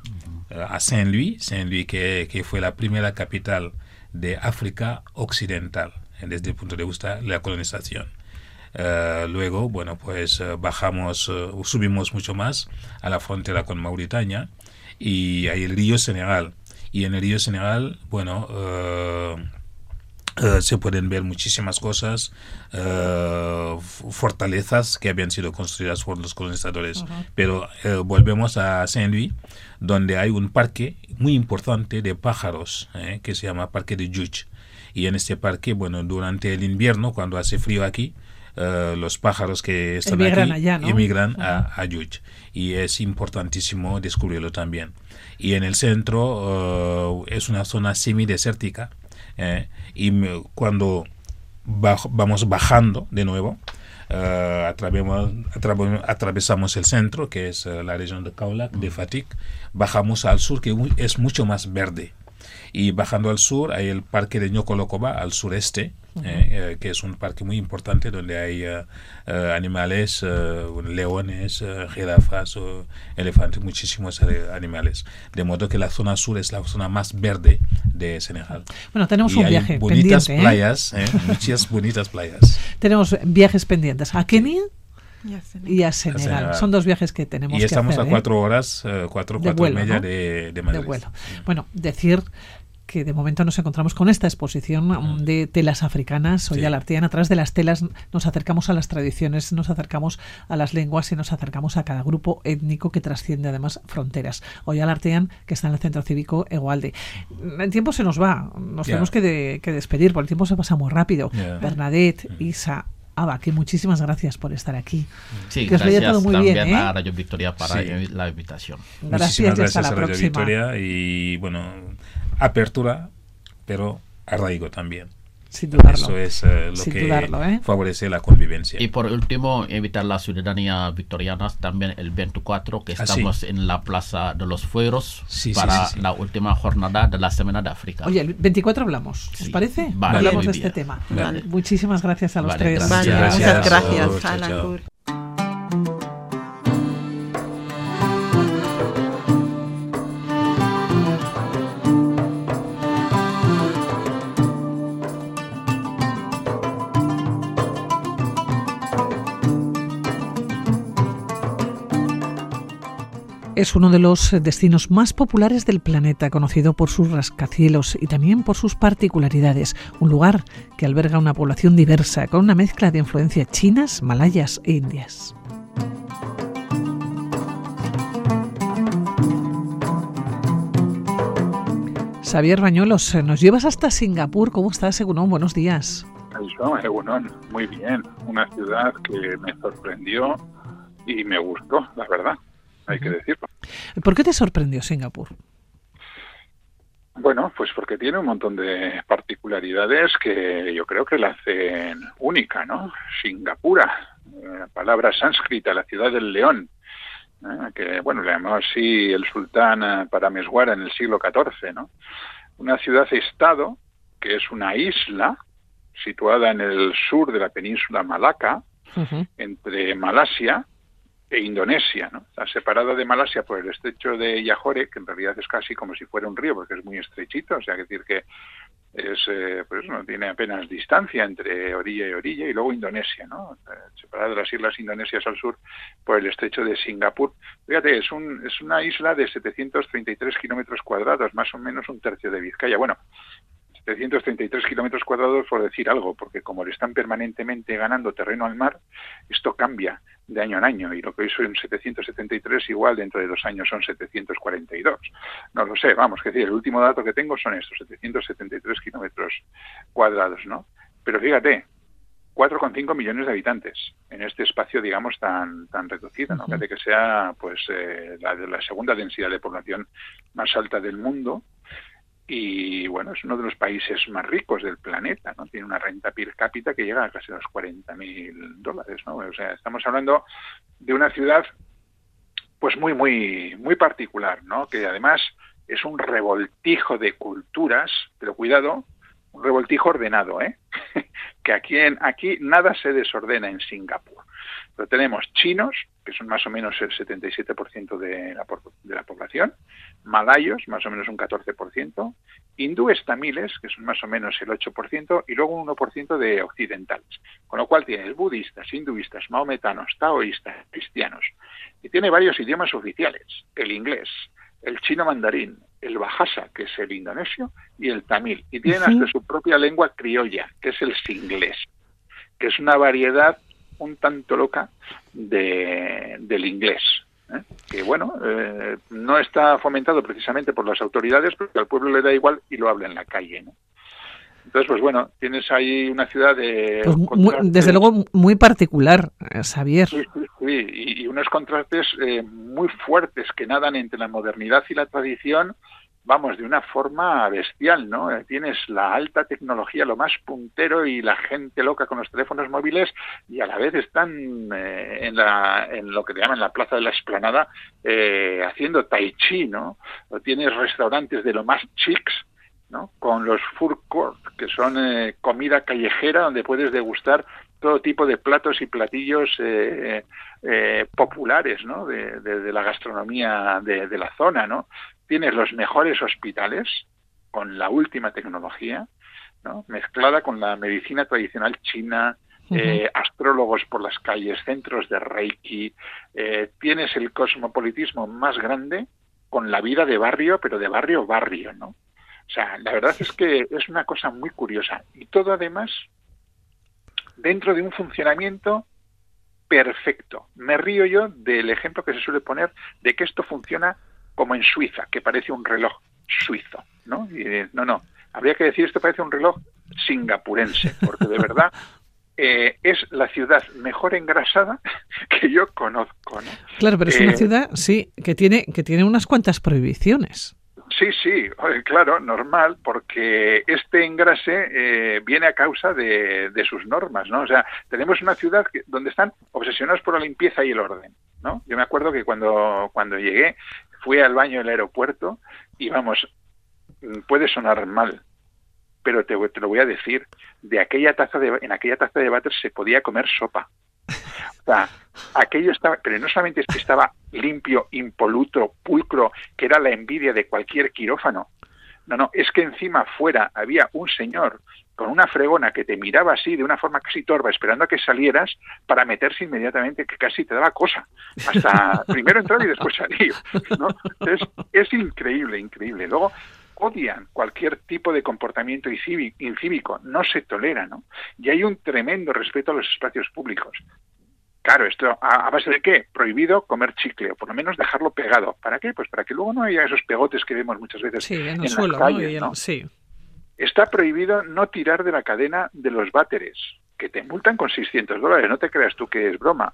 a Saint-Louis, Saint-Louis que, que fue la primera capital de África Occidental desde el punto de vista de la colonización. Uh, luego, bueno, pues uh, bajamos, uh, subimos mucho más a la frontera con Mauritania y hay el río Senegal. Y en el río Senegal, bueno, se pueden ver muchísimas cosas, fortalezas que habían sido construidas por los colonizadores. -huh. Pero volvemos a Saint-Louis, donde hay un parque muy importante de pájaros, eh, que se llama Parque de Juch y en este parque, bueno, durante el invierno, cuando hace frío aquí, uh, los pájaros que están emigran aquí allá, ¿no? emigran uh -huh. a, a Yuch. Y es importantísimo descubrirlo también. Y en el centro uh, es una zona semidesértica. Eh, y me, cuando bajo, vamos bajando de nuevo, Uh, atravesamos, atravesamos el centro, que es uh, la región de Kaolack, de Fatik, bajamos al sur, que es mucho más verde y bajando al sur hay el parque de Ñocolocoba al sureste uh -huh. eh, que es un parque muy importante donde hay uh, uh, animales leones jirafas elefantes muchísimos animales de modo que la zona sur es la zona más verde de Senegal bueno tenemos y un hay viaje bonitas pendiente, playas muchas bonitas playas tenemos viajes pendientes a Kenia y a Senegal. Y a. Son dos viajes que tenemos y estamos que hacer, a cuatro ¿eh? horas, uh, cuatro, de cuatro vuelo, y media ¿no? de, de Madrid. De vuelo. Bueno, decir que de momento nos encontramos con esta exposición de telas africanas, hoy sí. Artian, a través de las telas nos acercamos a las tradiciones, nos acercamos a las lenguas y nos acercamos a cada grupo étnico que trasciende además fronteras. Hoy Artian, que está en el Centro Cívico Egualde. El tiempo se nos va, nos yeah. tenemos que, de, que, despedir, porque el tiempo se pasa muy rápido. Yeah. Bernadette, Isa, Aba, que muchísimas gracias por estar aquí. Sí, que os gracias todo muy también bien, ¿eh? a Radio Victoria para sí. la invitación. Gracias, Muchísimas gracias hasta la a Radio próxima. Victoria y bueno, apertura, pero arraigo también. Sin dudarlo. Eso es eh, lo Sin que dudarlo, ¿eh? favorece la convivencia. Y por último, evitar la ciudadanía victoriana también el 24, que Ah, sí. estamos en la Plaza de los Fueros Sí, para sí, sí. la última jornada de la Semana de África. Oye, el 24 hablamos, ¿os Sí. parece? Vale, hablamos de este tema. Vale. Muchísimas gracias a los Vale, tres. gracias. Gracias. muchas gracias. Chao, Es uno de los destinos más populares del planeta, conocido por sus rascacielos y también por sus particularidades. Un lugar que alberga una población diversa, con una mezcla de influencias chinas, malayas e indias. Xavier Bañuelos, nos llevas hasta Singapur. ¿Cómo estás, Egunon? Buenos días. Muy bien. Una ciudad que me sorprendió y me gustó, la verdad, hay que decirlo. ¿Por qué te sorprendió Singapur? Bueno, pues porque tiene un montón de particularidades que yo creo que la hacen única, ¿no? Singapura, eh, palabra sánscrita, la ciudad del león, ¿eh? que, bueno, le llamó así el sultán eh, Parameswara en el siglo XIV, ¿no? Una ciudad-estado que es una isla situada en el sur de la península Malaca, entre Malasia e Indonesia, ¿no? Está separada de Malasia por el estrecho de Yahore, que en realidad es casi como si fuera un río, porque es muy estrechito, o sea, que decir que es, eh, pues no tiene apenas distancia entre orilla y orilla, y luego Indonesia, ¿no? Separada de las islas indonesias al sur por el estrecho de Singapur. Fíjate, es, un, es una isla de 733 kilómetros cuadrados, más o menos un tercio de Vizcaya. Bueno, 733 kilómetros cuadrados por decir algo, porque como le están permanentemente ganando terreno al mar, esto cambia de año en año y lo que hoy son 773 igual dentro de dos años son 742. No lo sé, vamos, que decir, el último dato que tengo son estos 773 kilómetros cuadrados, ¿no? Pero fíjate, 4,5 millones de habitantes en este espacio, digamos, tan tan reducido, ¿no? Fíjate que sea, pues, eh, la, la segunda densidad de población más alta del mundo y bueno, es uno de los países más ricos del planeta, ¿no? Tiene una renta per cápita que llega a casi los 40 mil dólares, ¿no? O sea, estamos hablando de una ciudad pues muy, muy, muy particular, ¿no? Que además es un revoltijo de culturas, pero cuidado, un revoltijo ordenado, ¿eh? que aquí, en, aquí nada se desordena en Singapur. Pero tenemos chinos, que son más o menos el 77% de la, de la población, malayos, más o menos un 14%, hindúes tamiles, que son más o menos el 8%, y luego un 1% de occidentales. Con lo cual tienes budistas, hinduistas, maometanos, taoístas, cristianos. Y tiene varios idiomas oficiales, el inglés, el chino mandarín, el bahasa, que es el indonesio, y el tamil. Y tienen Ujú. hasta su propia lengua criolla, que es el singlés, que es una variedad un tanto loca de, del inglés. ¿eh? Que bueno, eh, no está fomentado precisamente por las autoridades, porque al pueblo le da igual y lo habla en la calle. ¿no? Entonces, pues bueno, tienes ahí una ciudad de... Pues muy- desde luego muy particular, eh, Xavier. Sí, sí, sí, y, y unos contrastes eh, muy fuertes que nadan entre la modernidad y la tradición, vamos, de una forma bestial, ¿no? Eh, Tienes la alta tecnología, lo más puntero y la gente loca con los teléfonos móviles y a la vez están eh, en, la, en lo que te llaman la Plaza de la Esplanada eh, haciendo tai chi, ¿no? Tienes restaurantes de lo más chics, ¿no? Con los food court, que son eh, comida callejera donde puedes degustar todo tipo de platos y platillos eh, eh, populares ¿no? de, de- de la gastronomía de, de la zona. ¿no? Tienes los mejores hospitales con la última tecnología, ¿no? mezclada con la medicina tradicional china, eh, astrólogos por las calles, centros de Reiki. eh, tienes el cosmopolitismo más grande con la vida de barrio, pero de barrio barrio, ¿no? O sea, la verdad es que es una cosa muy curiosa. Y todo además dentro de un funcionamiento perfecto. Me río yo del ejemplo que se suele poner de que esto funciona como en Suiza, que parece un reloj suizo, ¿no? Y, no, no, habría que decir esto parece un reloj singapurense, porque de verdad eh, es la ciudad mejor engrasada que yo conozco, ¿no? Claro, pero es una Eh, ciudad, sí, que tiene, que tiene unas cuantas prohibiciones. Sí, sí, claro, normal, porque este engrase eh, viene a causa de, sus normas, ¿no? O sea, tenemos una ciudad donde están obsesionados por la limpieza y el orden, ¿no? Yo me acuerdo que cuando, cuando llegué fui al baño del aeropuerto y vamos, mm, puede sonar mal, pero te, te, lo voy a decir, de aquella taza de, en aquella taza de váter se podía comer sopa. O sea, aquello estaba, pero no solamente es que estaba limpio, impoluto, pulcro, que era la envidia de cualquier quirófano. No, no, es que encima fuera había un señor con una fregona que te miraba así de una forma casi torva, esperando a que salieras para meterse inmediatamente, que casi te daba cosa. Hasta primero entrar y después salir. ¿no? Es, es increíble, increíble. Luego, odian cualquier tipo de comportamiento incívico, no se tolera, ¿no? Y hay un tremendo respeto a los espacios públicos. Claro, esto a, base de qué? Prohibido comer chicle, o por lo menos dejarlo pegado. ¿Para qué? Pues para que luego no haya esos pegotes que vemos muchas veces en, el suelo, Sí. Está prohibido no tirar de la cadena de los váteres, que te multan con 600 dólares. No te creas tú que es broma.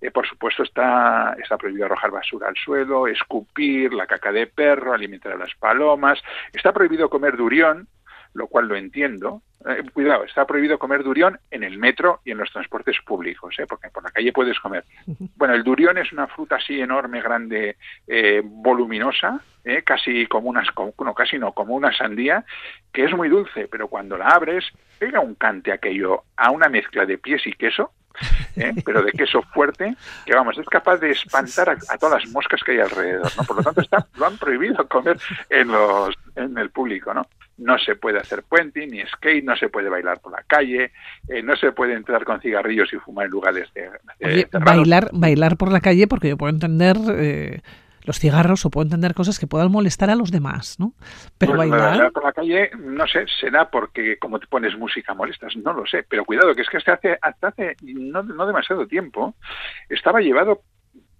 Eh, por supuesto, está, está prohibido arrojar basura al suelo, escupir, la caca de perro, alimentar a las palomas. Está prohibido comer durión, lo cual lo entiendo. Eh, cuidado, está prohibido comer durión en el metro y en los transportes públicos, ¿eh? porque por la calle puedes comer. Bueno, el durión es una fruta así enorme, grande, eh, voluminosa, ¿eh? casi como unas, no, casi no, como una sandía, que es muy dulce, pero cuando la abres pega un cante aquello a una mezcla de pies y queso ¿eh? pero de queso fuerte, que vamos, es capaz de espantar a, todas las moscas que hay alrededor, ¿no? Por lo tanto, está, lo han prohibido comer en, los, en el público, ¿no? No se puede hacer puente ni skate, no se puede bailar por la calle, eh, no se puede entrar con cigarrillos y fumar en lugares de... Oye, bailar, bailar por la calle, porque yo puedo entender... Eh los cigarros o puedo entender cosas que puedan molestar a los demás, ¿no? Pero pues bailar... por la calle, no sé, será porque como te pones música molestas, no lo sé, pero cuidado, que es que hasta hace, hasta hace no, no demasiado tiempo estaba llevado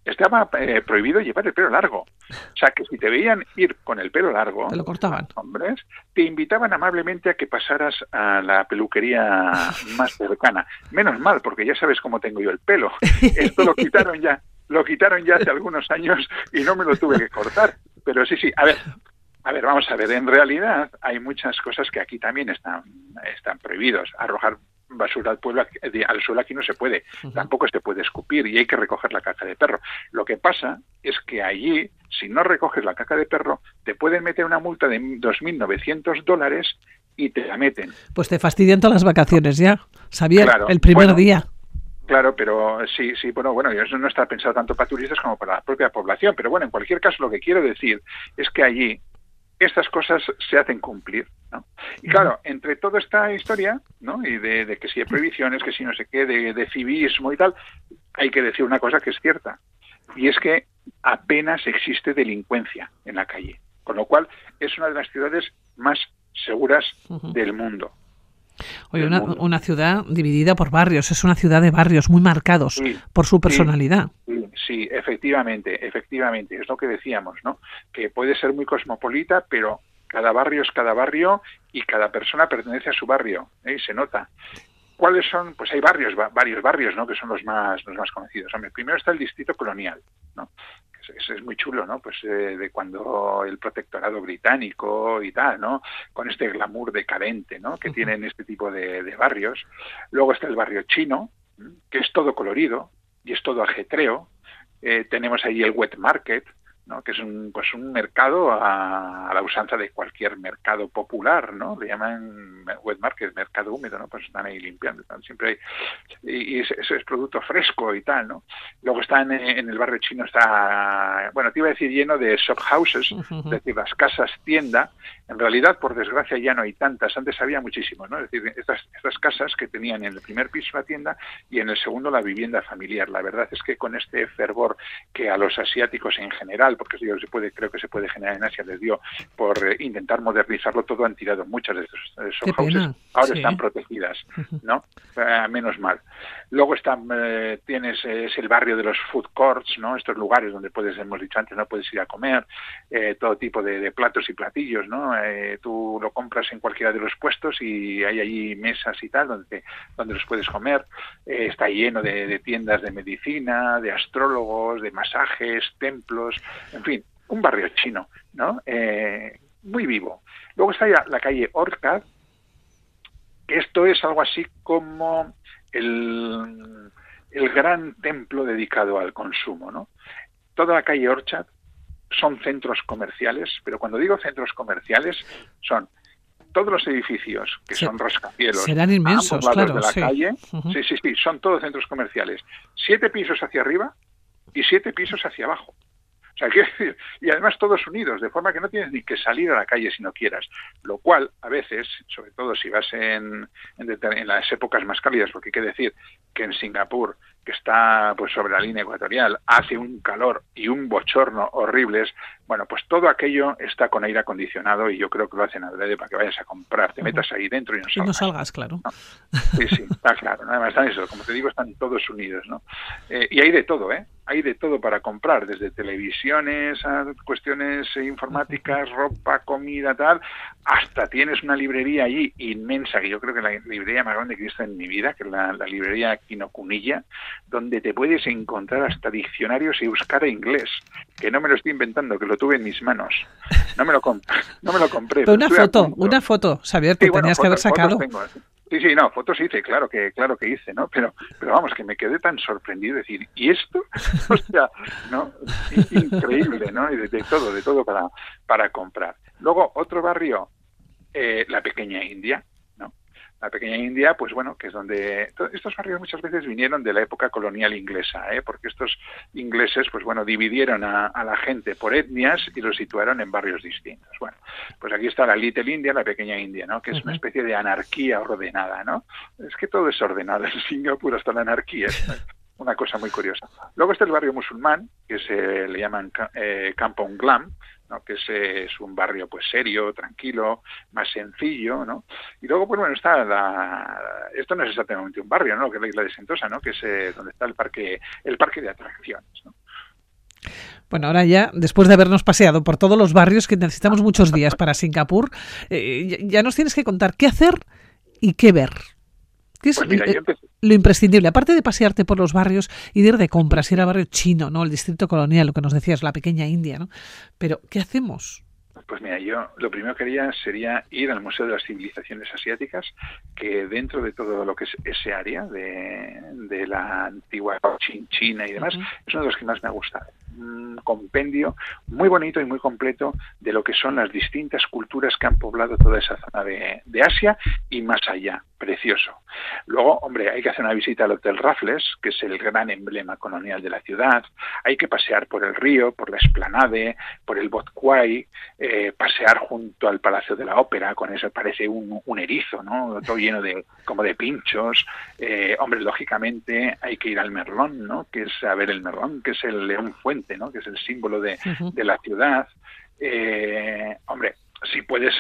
estaba eh, prohibido llevar el pelo largo. O sea, que si te veían ir con el pelo largo, te lo cortaban. Hombres, te invitaban amablemente a que pasaras a la peluquería más cercana. Menos mal, porque ya sabes cómo tengo yo el pelo. Esto lo quitaron ya lo quitaron ya hace algunos años y no me lo tuve que cortar. Pero sí, sí, a ver, a ver, vamos a ver, en realidad hay muchas cosas que aquí también están, están prohibidos. Arrojar basura al, pueblo, al suelo aquí no se puede, tampoco se puede escupir y hay que recoger la caca de perro. Lo que pasa es que allí, si no recoges la caca de perro, te pueden meter una multa de 2.900 dólares y te la meten. Pues te fastidian todas las vacaciones ya, sabía el primer día. Claro, pero sí, sí, bueno, bueno, eso no está pensado tanto para turistas como para la propia población, pero bueno, en cualquier caso lo que quiero decir es que allí estas cosas se hacen cumplir, ¿no? Y claro, entre toda esta historia, ¿no? Y de, que si hay prohibiciones, que si no sé qué, de, de civismo y tal, hay que decir una cosa que es cierta, y es que apenas existe delincuencia en la calle, con lo cual es una de las ciudades más seguras del mundo. Oye, una, ciudad dividida por barrios, es una ciudad de barrios muy marcados por su personalidad. Sí, efectivamente, efectivamente, es lo que decíamos, ¿no? Que puede ser muy cosmopolita, pero cada barrio es cada barrio y cada persona pertenece a su barrio, ¿eh? y se nota. ¿Cuáles son? Pues hay barrios, varios barrios, ¿no? Que son los más, los más conocidos. Hombre, primero está el distrito colonial, ¿no? Es, muy chulo, ¿no? Pues eh, de cuando el protectorado británico y tal, ¿no? Con este glamour decadente, ¿no? Que tienen este tipo de, barrios. Luego está el barrio chino, que es todo colorido y es todo ajetreo. Eh, tenemos ahí el wet market, ¿no? que es un, pues un mercado a, la usanza de cualquier mercado popular, ¿no? Le llaman wet market, mercado húmedo, ¿no? Pues están ahí limpiando, siempre hay, y, eso es, producto fresco y tal, ¿no? Luego está en, el barrio chino, está, bueno, te iba a decir lleno de shop houses, es decir, las casas tienda, en realidad, por desgracia, ya no hay tantas, antes había muchísimo, ¿no? Es decir, estas, estas casas que tenían en el primer piso la tienda y en el segundo la vivienda familiar. La verdad es que con este fervor que a los asiáticos en general porque se puede, creo que se puede generar en Asia, les dio por eh, intentar modernizarlo todo, han tirado muchas de esos, houses, ahora están protegidas, ¿no? Eh, menos mal. Luego están, eh, tienes, es el barrio de los food courts, ¿no? Estos lugares donde puedes, hemos dicho antes, no puedes ir a comer, todo tipo de, platos y platillos, ¿no? tú lo compras en cualquiera de los puestos y hay allí mesas y tal donde, donde los puedes comer. está lleno de, de tiendas de medicina, de astrólogos, de masajes, templos, en fin, un barrio chino, ¿no? Eh, muy vivo. Luego está ya la calle Orchard, que esto es algo así como el, el gran templo dedicado al consumo, ¿no? Toda la calle Orchard son centros comerciales, pero cuando digo centros comerciales son todos los edificios que son rascacielos serán inmensos, claro, de la calle, sí, sí, sí, son todos centros comerciales. Siete pisos hacia arriba y siete pisos hacia abajo. O sea, decir, y además todos unidos, de forma que no tienes ni que salir a la calle si no quieras. Lo cual, a veces, sobre todo si vas en, en, en las épocas más cálidas, porque hay que decir que en Singapur que está pues sobre la línea ecuatorial, hace un calor y un bochorno horribles, bueno, pues todo aquello está con aire acondicionado y yo creo que lo hacen adrede para que vayas a comprar, te metas ahí dentro y no salgas. Y no salgas, claro. Sí, sí, está claro. Además están eso, como te digo, están todos unidos, ¿no? Eh, y hay de todo, ¿eh? Hay de todo para comprar, desde televisiones a cuestiones informáticas, ropa, comida, tal, hasta tienes una librería allí inmensa, que yo creo que la librería más grande que he visto en mi vida, que es la, la librería Quinocunilla, donde te puedes encontrar hasta diccionarios y buscar inglés, que no me lo estoy inventando, que lo tuve en mis manos. No me lo, no me lo compré. Pero una foto, una foto, Xavier, te tenías que haber sacado. Sí, sí, no, fotos hice, claro que, claro que hice, ¿no? Pero, pero vamos, que me quedé tan sorprendido de decir, ¿y esto? o sea, ¿no? Increíble, ¿no? Y de, de, todo, de todo para, para comprar. Luego, otro barrio, eh, la pequeña India, la pequeña India, pues bueno, que es donde estos barrios muchas veces vinieron de la época colonial inglesa, ¿eh? porque estos ingleses, pues bueno, dividieron a, a, la gente por etnias y los situaron en barrios distintos. Bueno, pues aquí está la Little India, la pequeña India, ¿no? Que es una especie de anarquía ordenada, ¿no? Es que todo es ordenado en Singapur hasta la anarquía. una cosa muy curiosa. Luego está el barrio musulmán, que se le llaman eh, Kampong Glam, que es, un barrio pues serio, tranquilo, más sencillo, ¿no? Y luego, pues bueno, está la... Esto no es exactamente un barrio, ¿no? Que es la isla de Sentosa, ¿no? Que es eh, donde está el parque, el parque de atracciones, ¿no? Bueno, ahora ya, después de habernos paseado por todos los barrios que necesitamos muchos días para Singapur, eh, ya nos tienes que contar qué hacer y qué ver. ¿Qué es Pues mira, yo empecé- lo imprescindible? Aparte de pasearte por los barrios y de ir de compras, ir al barrio chino, ¿no? El distrito colonial, lo que nos decías, la pequeña India, ¿no? Pero, ¿qué hacemos? Pues mira, yo lo primero que haría sería ir al Museo de las Civilizaciones Asiáticas, que dentro de todo lo que es ese área de, de la antigua Chin- China y demás, es uno de los que más me ha gustado. Un compendio muy bonito y muy completo de lo que son las distintas culturas que han poblado toda esa zona de, Asia y más allá. Precioso. Luego, hombre, hay que hacer una visita al Hotel Raffles, que es el gran emblema colonial de la ciudad. Hay que pasear por el río, por la esplanade, por el Bot Quai, eh, pasear junto al Palacio de la Ópera, con eso parece un, un erizo, ¿no? Todo lleno de como de pinchos. Eh, hombre, lógicamente hay que ir al Merlón, ¿no? Que es a ver el Merlón, que es el león fuente, ¿no? Que es el símbolo de, la ciudad. Eh, hombre, si puedes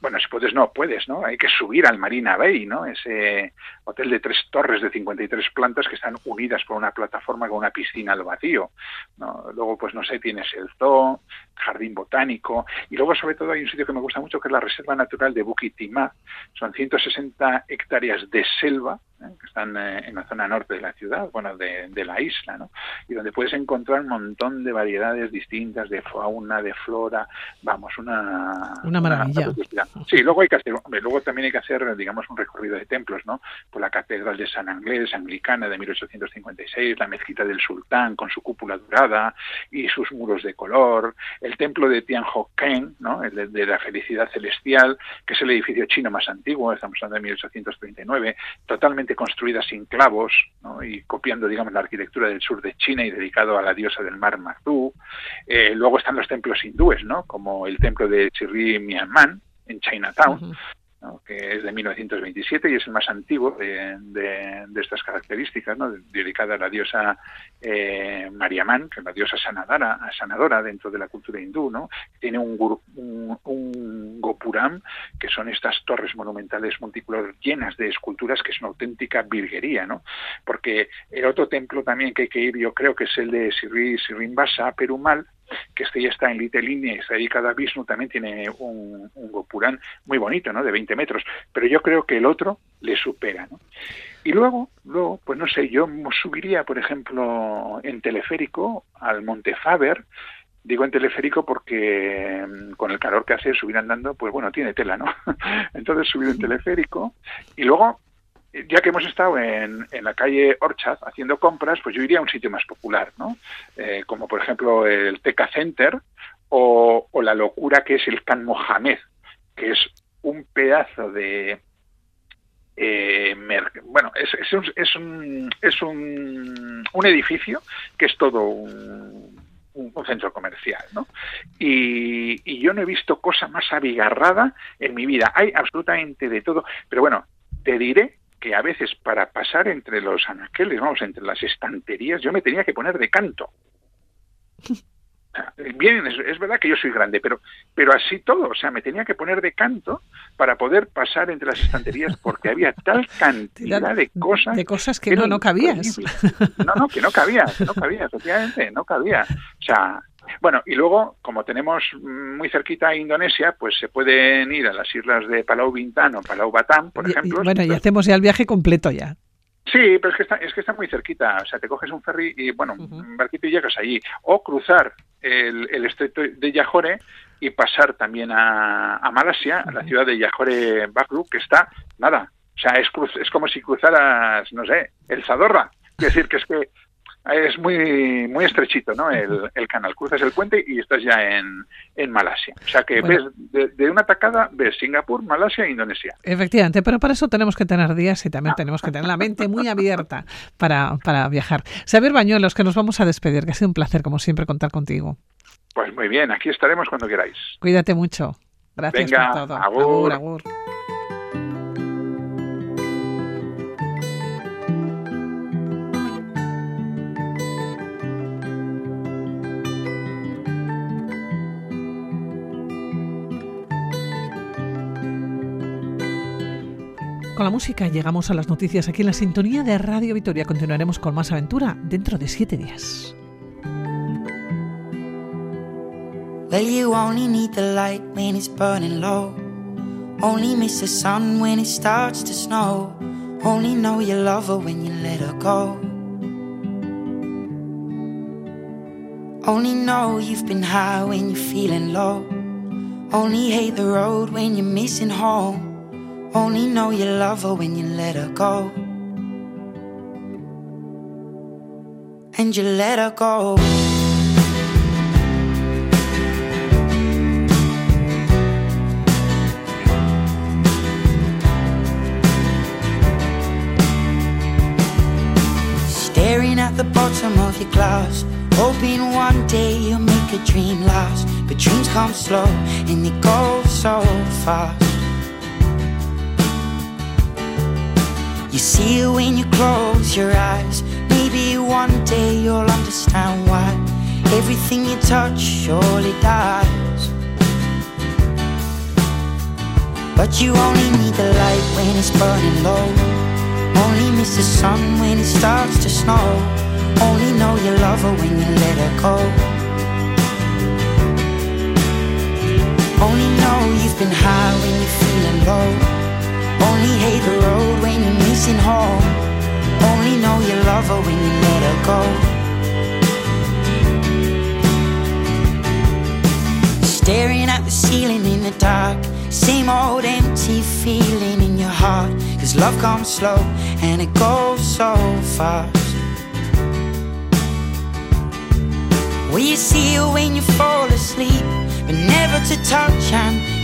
bueno, si puedes, no puedes, ¿no? Hay que subir al Marina Bay, ¿no? Ese hotel de tres torres de 53 plantas que están unidas por una plataforma con una piscina al vacío, ¿no? Luego, pues no sé, tienes el zoo, jardín botánico, y luego, sobre todo, hay un sitio que me gusta mucho que es la Reserva Natural de Bukit Timah. Son 160 hectáreas de selva. Que están eh, en la zona norte de la ciudad, bueno, de, de la isla, ¿no? Y donde puedes encontrar un montón de variedades distintas de fauna, de flora, vamos, una... Una maravilla. Sí, luego hay que hacer, luego también hay que hacer, digamos, un recorrido de templos, ¿no? Por la Catedral de San Anglés, anglicana de 1856, la Mezquita del Sultán con su cúpula dorada y sus muros de color, el templo de Tianhoken, ¿no? El de, de la felicidad celestial, que es el edificio chino más antiguo, estamos hablando de 1839, totalmente construida sin clavos. Y copiando, digamos, la arquitectura del sur de China y dedicado a la diosa del mar Magdu. Eh, luego están los templos hindúes, ¿no? Como el templo de Chirri Mianman, en Chinatown. Que es de 1927 y es el más antiguo de, de, estas características, ¿no? dedicada a la diosa eh, Mariamán, que es la diosa sanadora, sanadora dentro de la cultura hindú. ¿no? Tiene un, un, un gopuram, que son estas torres monumentales multicolor llenas de esculturas, que es una auténtica virguería. ¿no? Porque el otro templo también que hay que ir, yo creo que es el de Sri Srinvasa, Perumal, que este ya está en Little está dedicado a Vishnu, también tiene un, un Gopurán muy bonito, ¿no? De 20 metros, pero yo creo que el otro le supera, ¿no? Y luego, luego, pues no sé, yo subiría, por ejemplo, en teleférico al Monte Faber Digo en teleférico porque mm, con el calor que hace subir andando, pues bueno, tiene tela, ¿no? Entonces subido en teleférico y luego, ya que hemos estado en, en la calle Orchard haciendo compras, pues yo iría a un sitio más popular, ¿no? Eh, como por ejemplo el Teca Center o, la locura que es el Can Mohamed, que es un pedazo de, eh, bueno, es, es, un, es, un, es un, edificio que es todo un, centro comercial, ¿no? Y, yo no he visto cosa más abigarrada en mi vida. Hay absolutamente de todo, pero bueno, te diré que a veces para pasar entre los anaqueles, vamos, entre las estanterías, yo me tenía que poner de canto. Bien, es, es, verdad que yo soy grande, pero, pero así todo, o sea, me tenía que poner de canto para poder pasar entre las estanterías porque había tal cantidad de cosas. De cosas que, que no, no cabías. No, no, que no cabía, no cabía, efectivamente, no cabía. O sea, bueno, y luego, como tenemos muy cerquita a Indonesia, pues se pueden ir a las islas de Palau Bintan o Palau Batam, por y, ejemplo. Y, bueno, y hacemos ya el viaje completo ya. Sí, pero es que está, es que está muy cerquita. O sea, te coges un ferry y, bueno, uh -huh. un barquito y llegas allí. O cruzar el, el estrecho de Yahore y pasar también a, a Malasia, uh -huh. a la ciudad de Yahore Bakru, que está, nada, o sea, es, cruz, es como si cruzaras, no sé, el Zadorra. Es decir, que es que es muy muy estrechito, ¿no? El, el, canal. Cruzas el puente y estás ya en, en Malasia. O sea que bueno. ves de, de, una tacada ves Singapur, Malasia e Indonesia. Efectivamente, pero para eso tenemos que tener días y también tenemos que tener la mente muy abierta para, para viajar. Xavier Bañuelos, que nos vamos a despedir, que ha sido un placer, como siempre, contar contigo. Pues muy bien, aquí estaremos cuando queráis. Cuídate mucho. Gracias Venga, por todo. Agur. agur. agur. Con la música llegamos a las noticias aquí en la sintonía de Radio Vitoria. Continuaremos con más aventura dentro de siete días. Well, only. Only miss the sun when to snow. Only know you love her when you let her go. Only know you've been high when feeling low. Only hate the road when you're missing home. Only know you love her when you let her go. And you let her go. Staring at the bottom of your glass. Hoping one day you'll make a dream last. But dreams come slow and they go so fast. You see it when you close your eyes. Maybe one day you'll understand why everything you touch surely dies. But you only need the light when it's burning low. Only miss the sun when it starts to snow. Only know you love her when you let her go. Only know you've been high when you're feeling low. Only hate the road when you're missing home. Only know you love her when you let her go. Staring at the ceiling in the dark. Same old empty feeling in your heart. Cause love comes slow and it goes so fast. Will you see her when you fall asleep? But never to touch and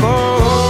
go.